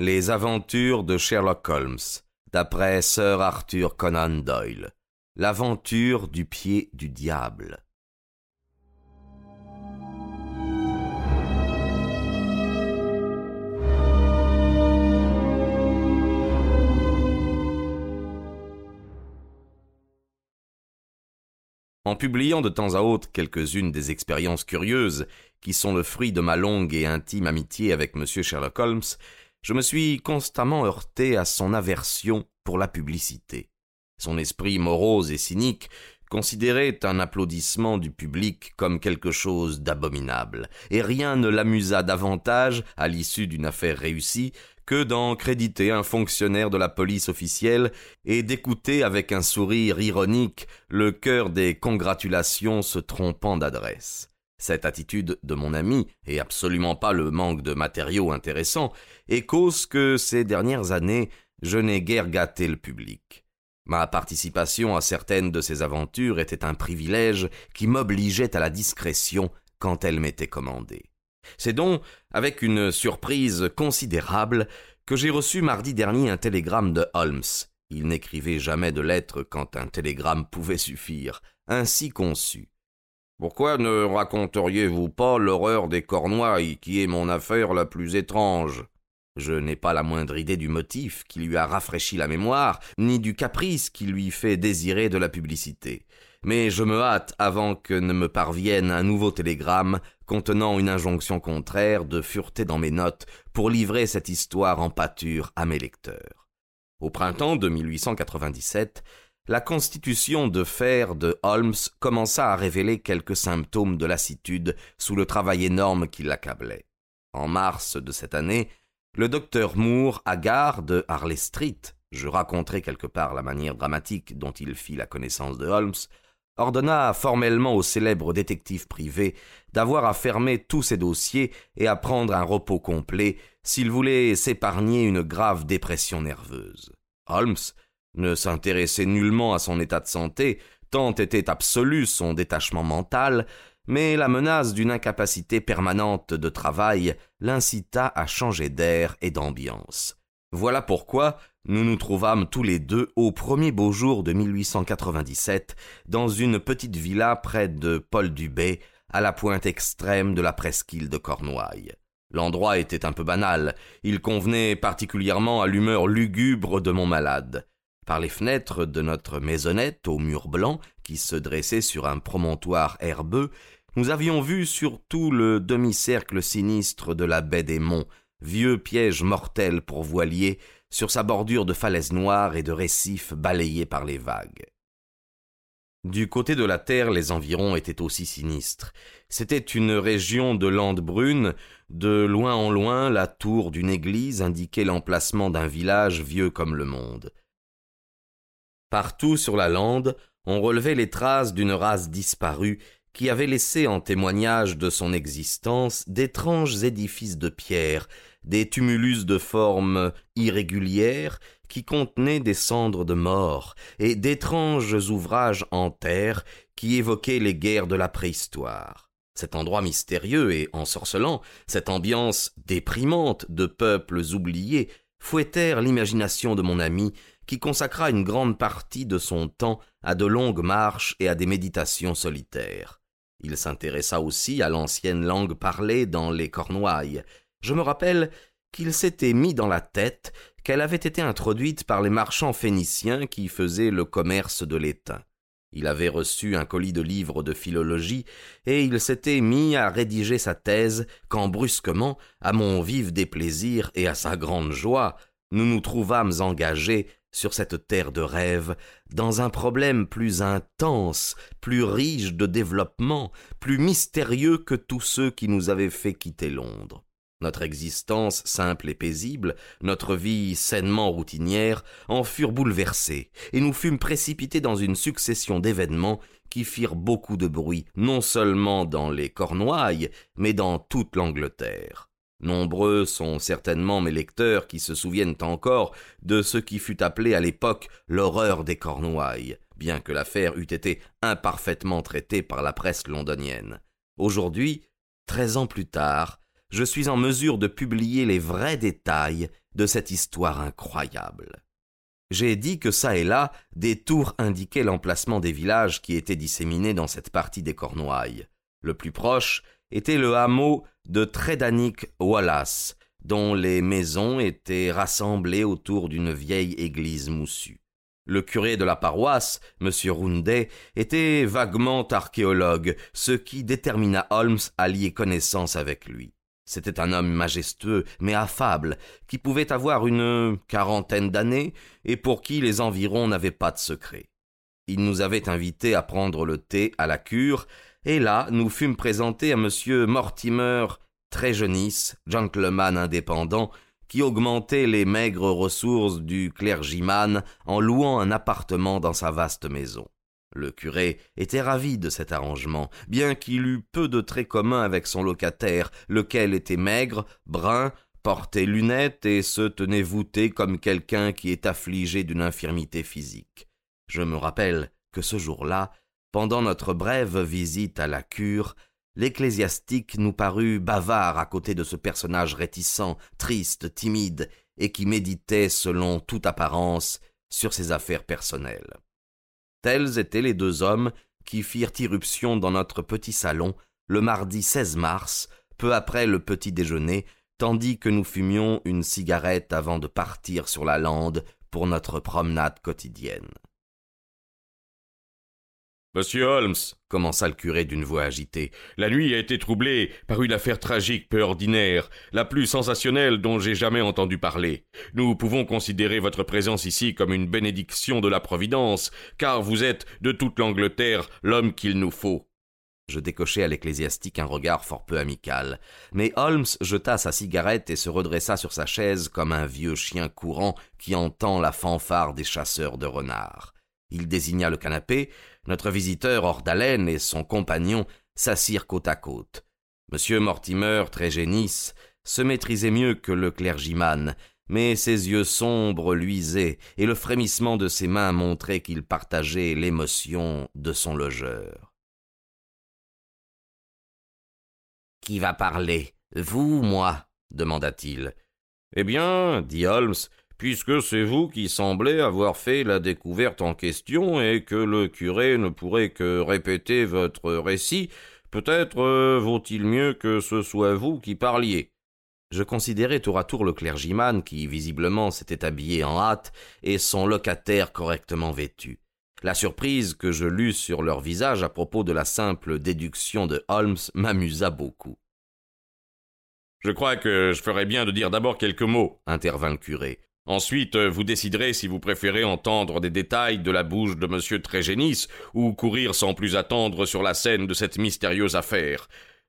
Les aventures de Sherlock Holmes, d'après Sir Arthur Conan Doyle. L'aventure du pied du diable. En publiant de temps à autre quelques-unes des expériences curieuses qui sont le fruit de ma longue et intime amitié avec M. Sherlock Holmes, je me suis constamment heurté à son aversion pour la publicité. Son esprit morose et cynique considérait un applaudissement du public comme quelque chose d'abominable, et rien ne l'amusa davantage, à l'issue d'une affaire réussie, que d'en créditer un fonctionnaire de la police officielle et d'écouter avec un sourire ironique le cœur des congratulations se trompant d'adresse. Cette attitude de mon ami, et absolument pas le manque de matériaux intéressants, est cause que ces dernières années je n'ai guère gâté le public. Ma participation à certaines de ces aventures était un privilège qui m'obligeait à la discrétion quand elle m'était commandée. C'est donc avec une surprise considérable que j'ai reçu mardi dernier un télégramme de Holmes. Il n'écrivait jamais de lettres quand un télégramme pouvait suffire, ainsi conçu. Pourquoi ne raconteriez-vous pas l'horreur des Cornouailles, qui est mon affaire la plus étrange? Je n'ai pas la moindre idée du motif qui lui a rafraîchi la mémoire, ni du caprice qui lui fait désirer de la publicité. Mais je me hâte, avant que ne me parvienne un nouveau télégramme contenant une injonction contraire, de fureter dans mes notes pour livrer cette histoire en pâture à mes lecteurs. Au printemps de 1897, la constitution de fer de Holmes commença à révéler quelques symptômes de lassitude sous le travail énorme qui l'accablait. En mars de cette année, le docteur Moore, à gare de Harley Street, je raconterai quelque part la manière dramatique dont il fit la connaissance de Holmes, ordonna formellement au célèbre détective privé d'avoir à fermer tous ses dossiers et à prendre un repos complet s'il voulait s'épargner une grave dépression nerveuse. Holmes, ne s'intéressait nullement à son état de santé, tant était absolu son détachement mental, mais la menace d'une incapacité permanente de travail l'incita à changer d'air et d'ambiance. Voilà pourquoi nous nous trouvâmes tous les deux au premier beau jour de 1897 dans une petite villa près de Paul Dubé, à la pointe extrême de la presqu'île de Cornouailles. L'endroit était un peu banal, il convenait particulièrement à l'humeur lugubre de mon malade. Par les fenêtres de notre maisonnette aux murs blancs, qui se dressait sur un promontoire herbeux, nous avions vu sur tout le demi-cercle sinistre de la baie des Monts, vieux piège mortel pour voiliers, sur sa bordure de falaises noires et de récifs balayés par les vagues. Du côté de la terre, les environs étaient aussi sinistres. C'était une région de landes brunes. De loin en loin, la tour d'une église indiquait l'emplacement d'un village vieux comme le monde. Partout sur la lande, on relevait les traces d'une race disparue qui avait laissé en témoignage de son existence d'étranges édifices de pierre, des tumulus de forme irrégulière qui contenaient des cendres de mort, et d'étranges ouvrages en terre qui évoquaient les guerres de la préhistoire. Cet endroit mystérieux et ensorcelant, cette ambiance déprimante de peuples oubliés, fouettèrent l'imagination de mon ami qui consacra une grande partie de son temps à de longues marches et à des méditations solitaires. Il s'intéressa aussi à l'ancienne langue parlée dans les Cornouailles. Je me rappelle qu'il s'était mis dans la tête qu'elle avait été introduite par les marchands phéniciens qui faisaient le commerce de l'étain. Il avait reçu un colis de livres de philologie, et il s'était mis à rédiger sa thèse, quand brusquement, à mon vif déplaisir et à sa grande joie, nous nous trouvâmes engagés sur cette terre de rêve, dans un problème plus intense, plus riche de développement, plus mystérieux que tous ceux qui nous avaient fait quitter Londres. Notre existence simple et paisible, notre vie sainement routinière, en furent bouleversées, et nous fûmes précipités dans une succession d'événements qui firent beaucoup de bruit, non seulement dans les Cornouailles, mais dans toute l'Angleterre. Nombreux sont certainement mes lecteurs qui se souviennent encore de ce qui fut appelé à l'époque l'horreur des Cornouailles, bien que l'affaire eût été imparfaitement traitée par la presse londonienne. Aujourd'hui, treize ans plus tard, je suis en mesure de publier les vrais détails de cette histoire incroyable. J'ai dit que ça et là, des tours indiquaient l'emplacement des villages qui étaient disséminés dans cette partie des Cornouailles. Le plus proche était le hameau de Trédanic Wallace, dont les maisons étaient rassemblées autour d'une vieille église moussue. Le curé de la paroisse, M. Roundet, était vaguement archéologue, ce qui détermina Holmes à lier connaissance avec lui. C'était un homme majestueux, mais affable, qui pouvait avoir une quarantaine d'années, et pour qui les environs n'avaient pas de secret. Il nous avait invités à prendre le thé à la cure, et là nous fûmes présentés à M. Mortimer Trégenis, gentleman indépendant, qui augmentait les maigres ressources du clergyman en louant un appartement dans sa vaste maison. Le curé était ravi de cet arrangement, bien qu'il eût peu de traits communs avec son locataire, lequel était maigre, brun, portait lunettes et se tenait voûté comme quelqu'un qui est affligé d'une infirmité physique. Je me rappelle que ce jour-là, pendant notre brève visite à la cure, l'ecclésiastique nous parut bavard à côté de ce personnage réticent, triste, timide, et qui méditait, selon toute apparence, sur ses affaires personnelles. Tels étaient les deux hommes qui firent irruption dans notre petit salon le mardi 16 mars, peu après le petit déjeuner, tandis que nous fumions une cigarette avant de partir sur la lande pour notre promenade quotidienne. Monsieur Holmes, commença le curé d'une voix agitée, la nuit a été troublée par une affaire tragique peu ordinaire, la plus sensationnelle dont j'ai jamais entendu parler. Nous pouvons considérer votre présence ici comme une bénédiction de la Providence, car vous êtes, de toute l'Angleterre, l'homme qu'il nous faut. Je décochai à l'ecclésiastique un regard fort peu amical, mais Holmes jeta sa cigarette et se redressa sur sa chaise comme un vieux chien courant qui entend la fanfare des chasseurs de renards. Il désigna le canapé, notre visiteur hors d'haleine et son compagnon s'assirent côte à côte. Monsieur Mortimer, très génisse, se maîtrisait mieux que le clergyman, mais ses yeux sombres luisaient, et le frémissement de ses mains montrait qu'il partageait l'émotion de son logeur. Qui va parler? Vous ou moi? demanda-t-il. Eh bien, dit Holmes, puisque c'est vous qui semblez avoir fait la découverte en question et que le curé ne pourrait que répéter votre récit, peut-être euh, vaut-il mieux que ce soit vous qui parliez. Je considérais tour à tour le clergyman qui, visiblement, s'était habillé en hâte et son locataire correctement vêtu. La surprise que je lus sur leur visage à propos de la simple déduction de Holmes m'amusa beaucoup. Je crois que je ferais bien de dire d'abord quelques mots, intervint le curé. Ensuite, euh, vous déciderez si vous préférez entendre des détails de la bouche de M. Trégénis ou courir sans plus attendre sur la scène de cette mystérieuse affaire.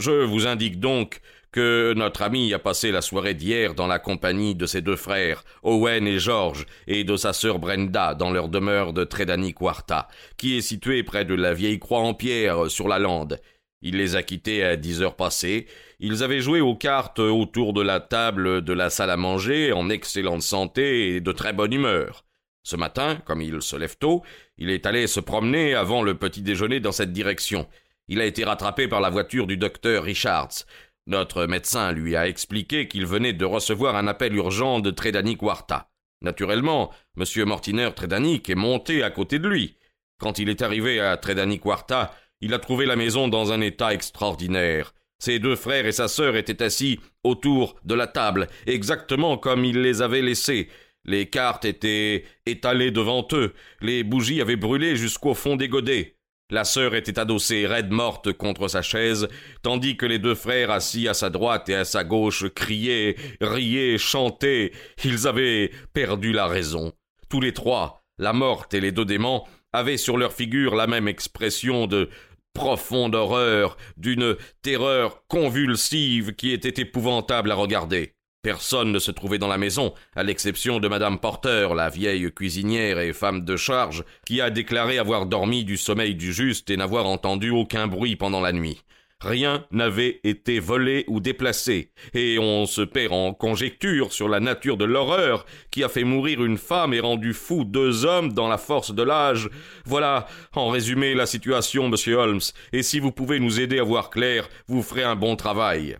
Je vous indique donc que notre ami a passé la soirée d'hier dans la compagnie de ses deux frères, Owen et George, et de sa sœur Brenda dans leur demeure de Tredani Quarta, qui est située près de la vieille croix en pierre sur la lande. Il les a quittés à dix heures passées. Ils avaient joué aux cartes autour de la table de la salle à manger en excellente santé et de très bonne humeur. Ce matin, comme il se lève tôt, il est allé se promener avant le petit déjeuner dans cette direction. Il a été rattrapé par la voiture du docteur Richards. Notre médecin lui a expliqué qu'il venait de recevoir un appel urgent de Tredani Quarta. Naturellement, M. Mortiner Tredanic est monté à côté de lui. Quand il est arrivé à Tredani Quarta, il a trouvé la maison dans un état extraordinaire. Ses deux frères et sa sœur étaient assis autour de la table, exactement comme il les avait laissés. Les cartes étaient étalées devant eux, les bougies avaient brûlé jusqu'au fond des godets. La sœur était adossée raide morte contre sa chaise, tandis que les deux frères assis à sa droite et à sa gauche criaient, riaient, chantaient. Ils avaient perdu la raison. Tous les trois, la morte et les deux démons, avaient sur leur figure la même expression de profonde horreur, d'une terreur convulsive qui était épouvantable à regarder. Personne ne se trouvait dans la maison, à l'exception de madame Porter, la vieille cuisinière et femme de charge, qui a déclaré avoir dormi du sommeil du juste et n'avoir entendu aucun bruit pendant la nuit. Rien n'avait été volé ou déplacé, et on se perd en conjectures sur la nature de l'horreur qui a fait mourir une femme et rendu fou deux hommes dans la force de l'âge. Voilà, en résumé, la situation, monsieur Holmes, et si vous pouvez nous aider à voir clair, vous ferez un bon travail.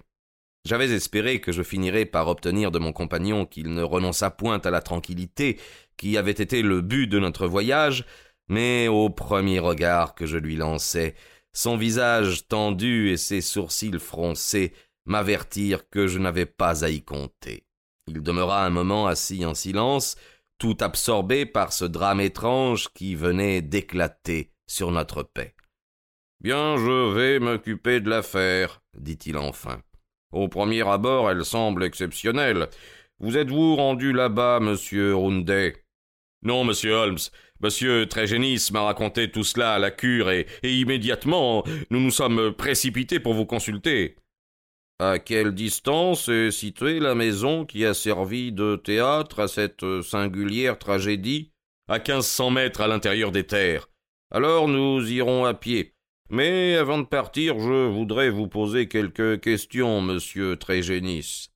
J'avais espéré que je finirais par obtenir de mon compagnon qu'il ne renonçât point à la tranquillité qui avait été le but de notre voyage, mais au premier regard que je lui lançai, son visage tendu et ses sourcils froncés m'avertirent que je n'avais pas à y compter. Il demeura un moment assis en silence, tout absorbé par ce drame étrange qui venait d'éclater sur notre paix. Bien, je vais m'occuper de l'affaire, dit-il enfin. Au premier abord, elle semble exceptionnelle. Vous êtes-vous rendu là-bas, monsieur Roundet Non, monsieur Holmes. Monsieur Trégénis m'a raconté tout cela à la cure et, immédiatement nous nous sommes précipités pour vous consulter. À quelle distance est située la maison qui a servi de théâtre à cette singulière tragédie? À quinze cents mètres à l'intérieur des terres. Alors nous irons à pied. Mais avant de partir, je voudrais vous poser quelques questions, monsieur Trégénis.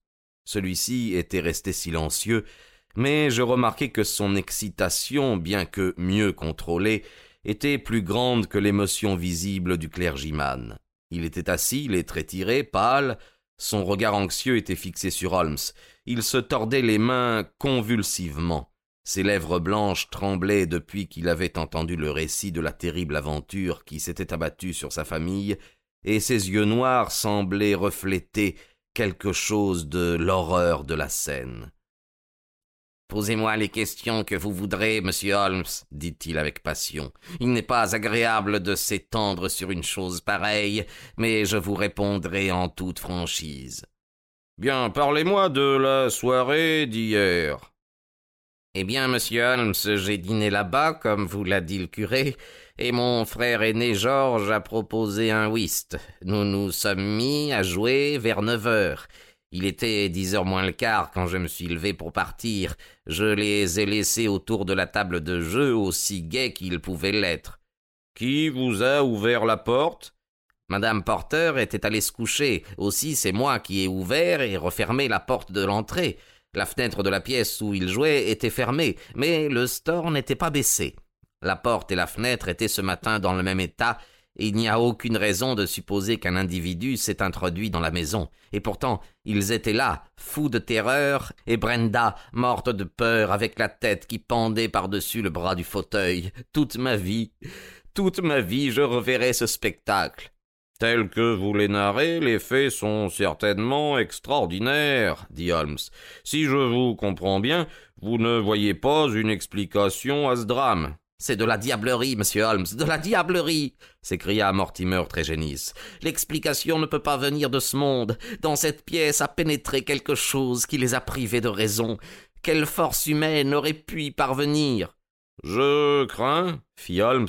Celui-ci était resté silencieux, mais je remarquai que son excitation, bien que mieux contrôlée, était plus grande que l'émotion visible du clergyman. Il était assis, les traits tirés, pâle, son regard anxieux était fixé sur Holmes. Il se tordait les mains convulsivement. Ses lèvres blanches tremblaient depuis qu'il avait entendu le récit de la terrible aventure qui s'était abattue sur sa famille, et ses yeux noirs semblaient refléter quelque chose de l'horreur de la scène. Posez-moi les questions que vous voudrez, monsieur Holmes, dit-il avec passion. Il n'est pas agréable de s'étendre sur une chose pareille, mais je vous répondrai en toute franchise. Bien, parlez-moi de la soirée d'hier. Eh bien, monsieur Holmes, j'ai dîné là-bas, comme vous l'a dit le curé, et mon frère aîné Georges a proposé un whist. Nous nous sommes mis à jouer vers neuf heures. Il était dix heures moins le quart quand je me suis levé pour partir. Je les ai laissés autour de la table de jeu aussi gais qu'ils pouvaient l'être. Qui vous a ouvert la porte? Madame Porter était allée se coucher. Aussi, c'est moi qui ai ouvert et refermé la porte de l'entrée. La fenêtre de la pièce où il jouait était fermée, mais le store n'était pas baissé. La porte et la fenêtre étaient ce matin dans le même état, il n'y a aucune raison de supposer qu'un individu s'est introduit dans la maison. Et pourtant, ils étaient là, fous de terreur, et Brenda, morte de peur, avec la tête qui pendait par-dessus le bras du fauteuil. Toute ma vie, toute ma vie, je reverrai ce spectacle. Tels que vous les narrez, les faits sont certainement extraordinaires, dit Holmes. Si je vous comprends bien, vous ne voyez pas une explication à ce drame. C'est de la diablerie, monsieur Holmes, de la diablerie s'écria Mortimer Trégénis. L'explication ne peut pas venir de ce monde. Dans cette pièce a pénétré quelque chose qui les a privés de raison. Quelle force humaine aurait pu y parvenir? Je crains, fit Holmes,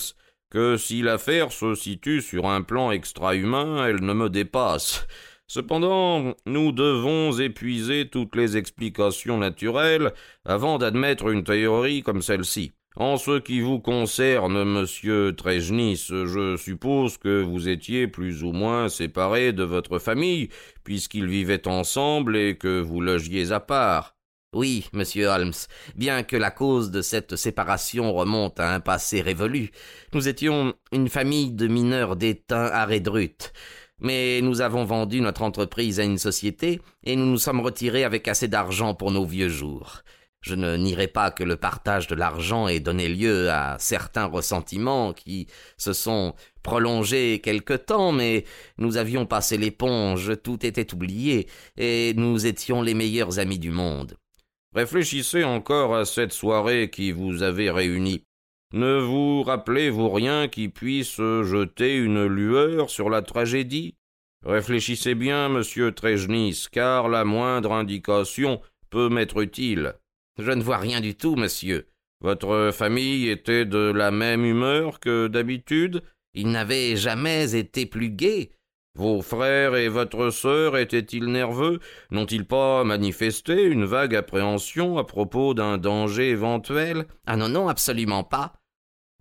que si l'affaire se situe sur un plan extra-humain, elle ne me dépasse. Cependant, nous devons épuiser toutes les explications naturelles avant d'admettre une théorie comme celle-ci. En ce qui vous concerne, monsieur Trejnis, je suppose que vous étiez plus ou moins séparé de votre famille, puisqu'ils vivaient ensemble et que vous logiez à part. Oui, monsieur Holmes, bien que la cause de cette séparation remonte à un passé révolu. Nous étions une famille de mineurs d'étain à Redruth. Mais nous avons vendu notre entreprise à une société et nous nous sommes retirés avec assez d'argent pour nos vieux jours. Je ne nierai pas que le partage de l'argent ait donné lieu à certains ressentiments qui se sont prolongés quelque temps, mais nous avions passé l'éponge, tout était oublié, et nous étions les meilleurs amis du monde. Réfléchissez encore à cette soirée qui vous avait réunis. Ne vous rappelez-vous rien qui puisse jeter une lueur sur la tragédie? Réfléchissez bien, monsieur Trejnis, car la moindre indication peut m'être utile. Je ne vois rien du tout, monsieur. Votre famille était de la même humeur que d'habitude Il n'avait jamais été plus gai. Vos frères et votre sœur étaient-ils nerveux? N'ont-ils pas manifesté une vague appréhension à propos d'un danger éventuel? Ah non, non, absolument pas.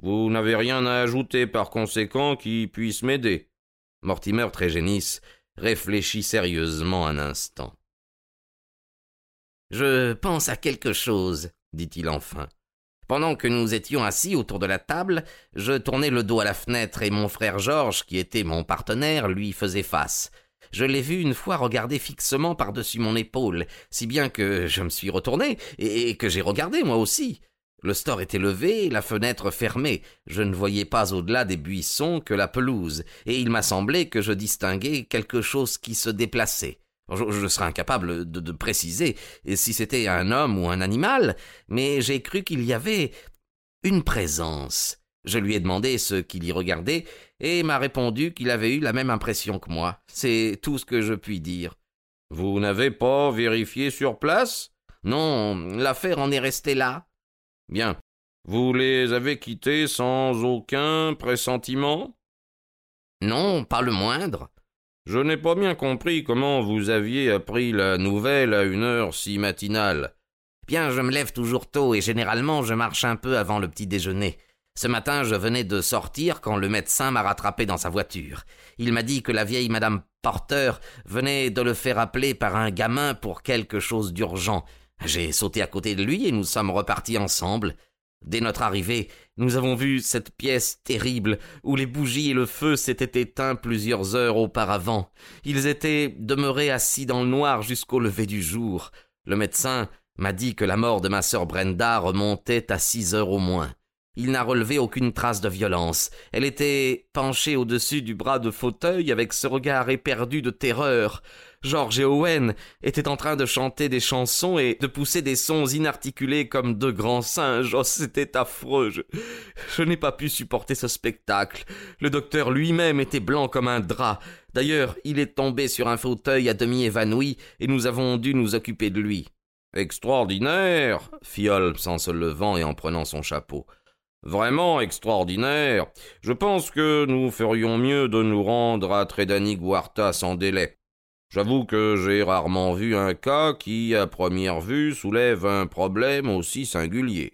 Vous n'avez rien à ajouter par conséquent qui puisse m'aider? Mortimer Trégénis réfléchit sérieusement un instant. Je pense à quelque chose, dit-il enfin. Pendant que nous étions assis autour de la table, je tournais le dos à la fenêtre et mon frère Georges, qui était mon partenaire, lui faisait face. Je l'ai vu une fois regarder fixement par-dessus mon épaule, si bien que je me suis retourné et que j'ai regardé moi aussi. Le store était levé, la fenêtre fermée. Je ne voyais pas au-delà des buissons que la pelouse, et il m'a semblé que je distinguais quelque chose qui se déplaçait. Je, serais incapable de, de préciser si c'était un homme ou un animal, mais j'ai cru qu'il y avait une présence. Je lui ai demandé ce qu'il y regardait, et m'a répondu qu'il avait eu la même impression que moi. C'est tout ce que je puis dire. Vous n'avez pas vérifié sur place? Non, l'affaire en est restée là. Bien. Vous les avez quittés sans aucun pressentiment? Non, pas le moindre. Je n'ai pas bien compris comment vous aviez appris la nouvelle à une heure si matinale. Bien, je me lève toujours tôt et généralement je marche un peu avant le petit déjeuner. Ce matin, je venais de sortir quand le médecin m'a rattrapé dans sa voiture. Il m'a dit que la vieille madame Porter venait de le faire appeler par un gamin pour quelque chose d'urgent. J'ai sauté à côté de lui et nous sommes repartis ensemble. Dès notre arrivée, nous avons vu cette pièce terrible où les bougies et le feu s'étaient éteints plusieurs heures auparavant. Ils étaient demeurés assis dans le noir jusqu'au lever du jour. Le médecin m'a dit que la mort de ma sœur Brenda remontait à six heures au moins. Il n'a relevé aucune trace de violence. Elle était penchée au-dessus du bras de fauteuil avec ce regard éperdu de terreur. George et Owen étaient en train de chanter des chansons et de pousser des sons inarticulés comme deux grands singes. Oh, c'était affreux. Je, n'ai pas pu supporter ce spectacle. Le docteur lui-même était blanc comme un drap. D'ailleurs, il est tombé sur un fauteuil à demi évanoui et nous avons dû nous occuper de lui. Extraordinaire, fit Holmes en se levant et en prenant son chapeau. Vraiment extraordinaire. Je pense que nous ferions mieux de nous rendre à Tredani Guarta sans délai. J'avoue que j'ai rarement vu un cas qui, à première vue, soulève un problème aussi singulier.